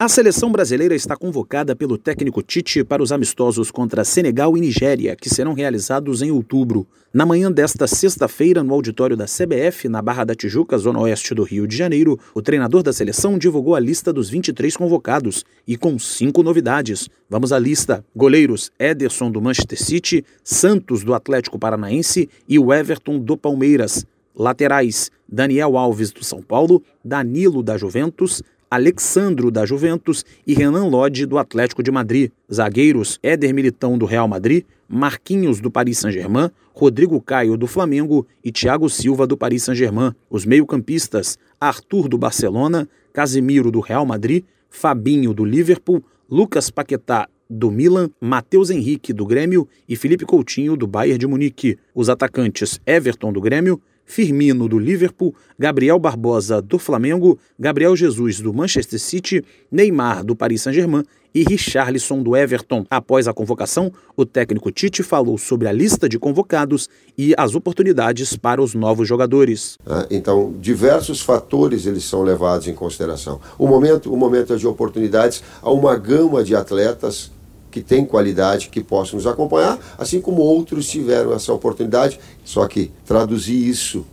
A seleção brasileira está convocada pelo técnico Tite para os amistosos contra Senegal e Nigéria, que serão realizados em outubro. Na manhã desta sexta-feira, no auditório da CBF, na Barra da Tijuca, zona oeste do Rio de Janeiro, o treinador da seleção divulgou a lista dos 23 convocados e com cinco novidades. Vamos à lista: goleiros Ederson do Manchester City, Santos do Atlético Paranaense e o Everton do Palmeiras. Laterais: Daniel Alves do São Paulo, Danilo da Juventus, Alexandro da Juventus e Renan Lodge do Atlético de Madrid. Zagueiros: Éder Militão do Real Madrid, Marquinhos do Paris Saint-Germain, Rodrigo Caio do Flamengo e Thiago Silva do Paris Saint-Germain. Os meio-campistas: Arthur do Barcelona, Casemiro do Real Madrid, Fabinho do Liverpool, Lucas Paquetá do Milan, Matheus Henrique do Grêmio e Felipe Coutinho do Bayern de Munique. Os atacantes: Everton do Grêmio, Firmino do Liverpool, Gabriel Barbosa do Flamengo, Gabriel Jesus do Manchester City, Neymar do Paris Saint-Germain e Richarlison do Everton. Após a convocação, o técnico Tite falou sobre a lista de convocados e as oportunidades para os novos jogadores. Ah, então, diversos fatores eles são levados em consideração. O momento, o momento é de oportunidades a uma gama de atletas que têm qualidade, que possam nos acompanhar, assim como outros tiveram essa oportunidade. Só que traduzir isso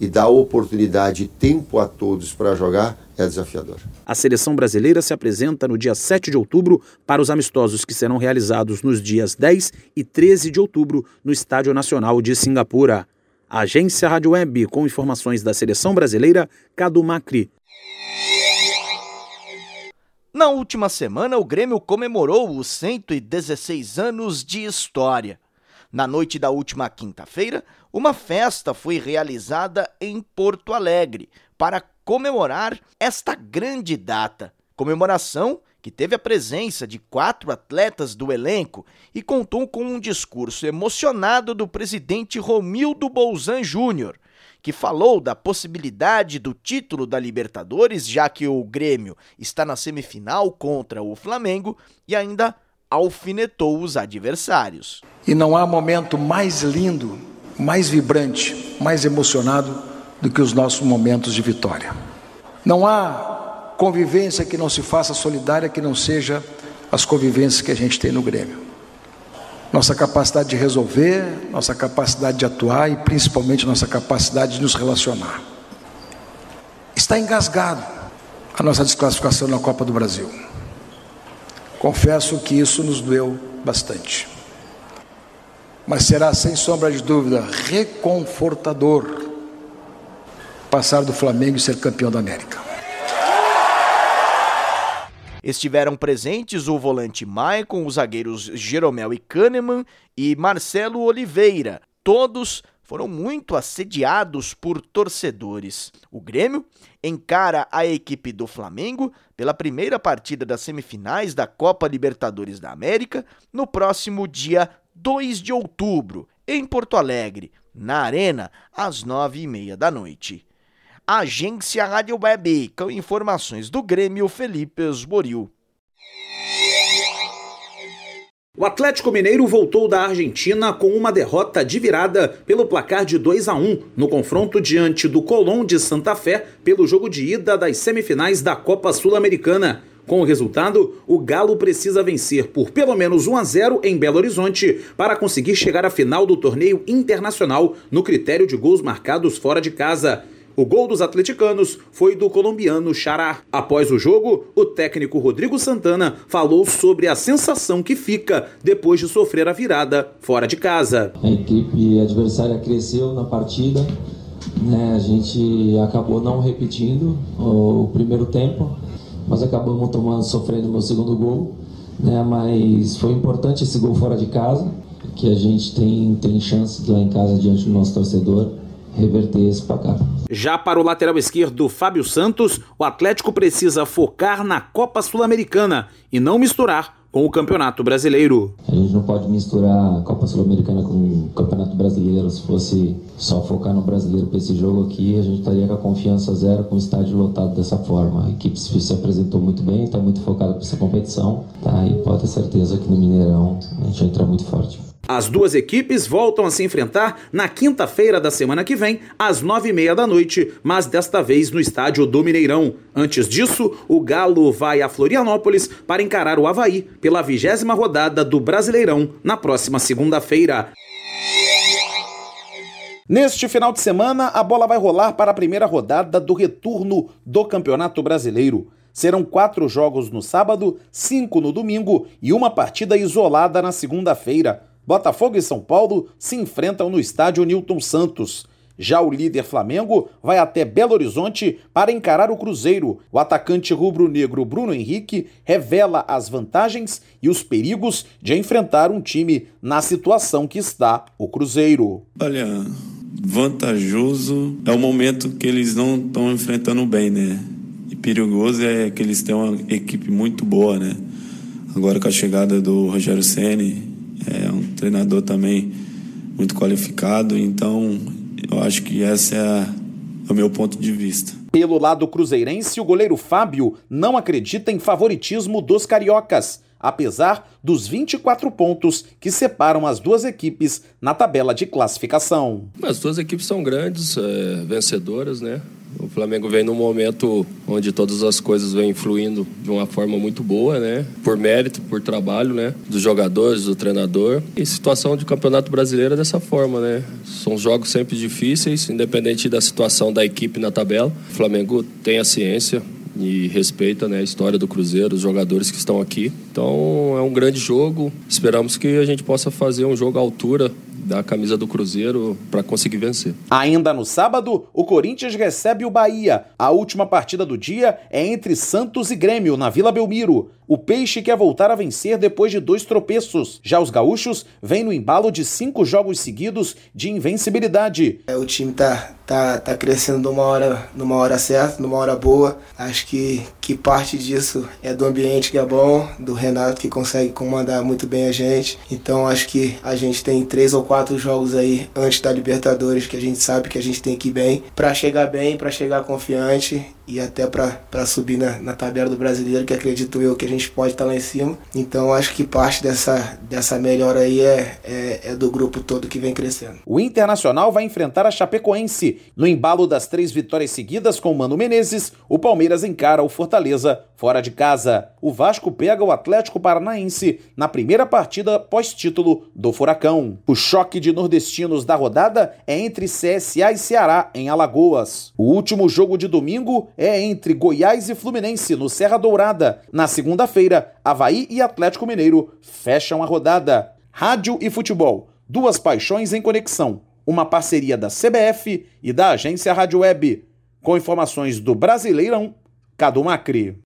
e dar oportunidade e tempo a todos para jogar é desafiador. A seleção brasileira se apresenta no dia 7 de outubro para os amistosos que serão realizados nos dias 10 e 13 de outubro no Estádio Nacional de Singapura. Agência Rádio Web com informações da seleção brasileira, Cadu Macri. Na última semana, o Grêmio comemorou os 116 anos de história. Na noite da última quinta-feira, uma festa foi realizada em Porto Alegre para comemorar esta grande data. Comemoração que teve a presença de quatro atletas do elenco e contou com um discurso emocionado do presidente Romildo Bolzan Júnior, que falou da possibilidade do título da Libertadores, já que o Grêmio está na semifinal contra o Flamengo e ainda alfinetou os adversários. E não há momento mais lindo, mais vibrante, mais emocionado do que os nossos momentos de vitória. Não há convivência que não se faça solidária que não seja as convivências que a gente tem no Grêmio nossa capacidade de resolver, nossa capacidade de atuar e principalmente nossa capacidade de nos relacionar. Está engasgado a nossa desclassificação na Copa do Brasil. Confesso que isso nos doeu bastante. Mas será sem sombra de dúvida reconfortador passar do Flamengo e ser campeão da América. Estiveram presentes o volante Maicon, os zagueiros Jeromel e Kahneman e Marcelo Oliveira. Todos foram muito assediados por torcedores. O Grêmio encara a equipe do Flamengo pela primeira partida das semifinais da Copa Libertadores da América no próximo dia 2 de outubro, em Porto Alegre, na Arena, às nove e meia da noite. Agência Rádio Web, com informações do Grêmio Felipe Esboril. O Atlético Mineiro voltou da Argentina com uma derrota de virada pelo placar de 2 a 1 no confronto diante do Colón de Santa Fé pelo jogo de ida das semifinais da Copa Sul-Americana. Com o resultado, o Galo precisa vencer por pelo menos 1 a 0 em Belo Horizonte para conseguir chegar à final do torneio internacional no critério de gols marcados fora de casa. O gol dos atleticanos foi do colombiano Xará. Após o jogo, o técnico Rodrigo Santana falou sobre a sensação que fica depois de sofrer a virada fora de casa. A equipe adversária cresceu na partida, né? a gente acabou não repetindo o primeiro tempo, mas acabamos tomando, sofrendo o meu segundo gol. Né? Mas foi importante esse gol fora de casa, que a gente tem, tem chance lá em casa diante do nosso torcedor reverter esse placar. Já para o lateral esquerdo Fábio Santos, o Atlético precisa focar na Copa Sul-Americana e não misturar com o Campeonato Brasileiro. A gente não pode misturar a Copa Sul-Americana com o Campeonato Brasileiro. Se fosse só focar no brasileiro para esse jogo aqui, a gente estaria com a confiança zero com o estádio lotado dessa forma. A equipe se apresentou muito bem, está muito focada para essa competição, tá? E pode ter certeza que no Mineirão a gente entra muito forte. As duas equipes voltam a se enfrentar na quinta-feira da semana que vem, às nove e meia da noite, mas desta vez no estádio do Mineirão. Antes disso, o Galo vai a Florianópolis para encarar o Havaí pela vigésima rodada do Brasileirão na próxima segunda-feira. Neste final de semana, a bola vai rolar para a primeira rodada do retorno do Campeonato Brasileiro. Serão quatro jogos no sábado, cinco no domingo e uma partida isolada na segunda-feira. Botafogo e São Paulo se enfrentam no estádio Newton Santos. Já o líder Flamengo vai até Belo Horizonte para encarar o Cruzeiro. O atacante rubro-negro Bruno Henrique revela as vantagens e os perigos de enfrentar um time na situação que está o Cruzeiro. Olha, vantajoso é o momento que eles não estão enfrentando bem, né? E perigoso é que eles têm uma equipe muito boa, né? Agora com a chegada do Rogério Ceni treinador também muito qualificado, então eu acho que esse é, é o meu ponto de vista. Pelo lado cruzeirense, o goleiro Fábio não acredita em favoritismo dos cariocas, apesar dos 24 pontos que separam as duas equipes na tabela de classificação. As duas equipes são grandes, é, vencedoras, né? O Flamengo vem num momento onde todas as coisas vêm fluindo de uma forma muito boa, né? Por mérito, por trabalho, né? Dos jogadores, do treinador. E situação de campeonato brasileiro é dessa forma, né? São jogos sempre difíceis, independente da situação da equipe na tabela. O Flamengo tem a ciência, e respeita né, a história do Cruzeiro, os jogadores que estão aqui. Então é um grande jogo. Esperamos que a gente possa fazer um jogo à altura da camisa do Cruzeiro para conseguir vencer. Ainda no sábado, o Corinthians recebe o Bahia. A última partida do dia é entre Santos e Grêmio, na Vila Belmiro. O Peixe quer voltar a vencer depois de dois tropeços. Já os gaúchos vêm no embalo de cinco jogos seguidos de invencibilidade. É, o time tá, tá, tá crescendo numa hora, numa hora certa, numa hora boa. Acho que, que parte disso é do ambiente que é bom, do Renato que consegue comandar muito bem a gente. Então acho que a gente tem três ou quatro jogos aí antes da Libertadores que a gente sabe que a gente tem que ir bem para chegar bem, para chegar confiante e até para subir na, na, tabela do brasileiro, que acredito eu que a gente pode estar tá lá em cima. Então acho que parte dessa, dessa melhora aí é, é, é, do grupo todo que vem crescendo. O Internacional vai enfrentar a Chapecoense. No embalo das três vitórias seguidas com Mano Menezes, o Palmeiras encara o Fortaleza fora de casa. O Vasco pega o Atlético Paranaense na primeira partida pós-título do Furacão. O choque de nordestinos da rodada é entre CSA e Ceará, em Alagoas. O último jogo de domingo é entre Goiás e Fluminense, no Serra Dourada. Na segunda-feira, Havaí e Atlético Mineiro fecham a rodada. Rádio e futebol, duas paixões em conexão. Uma parceria da CBF e da agência Rádio Web. Com informações do Brasileirão, Cadu Macri.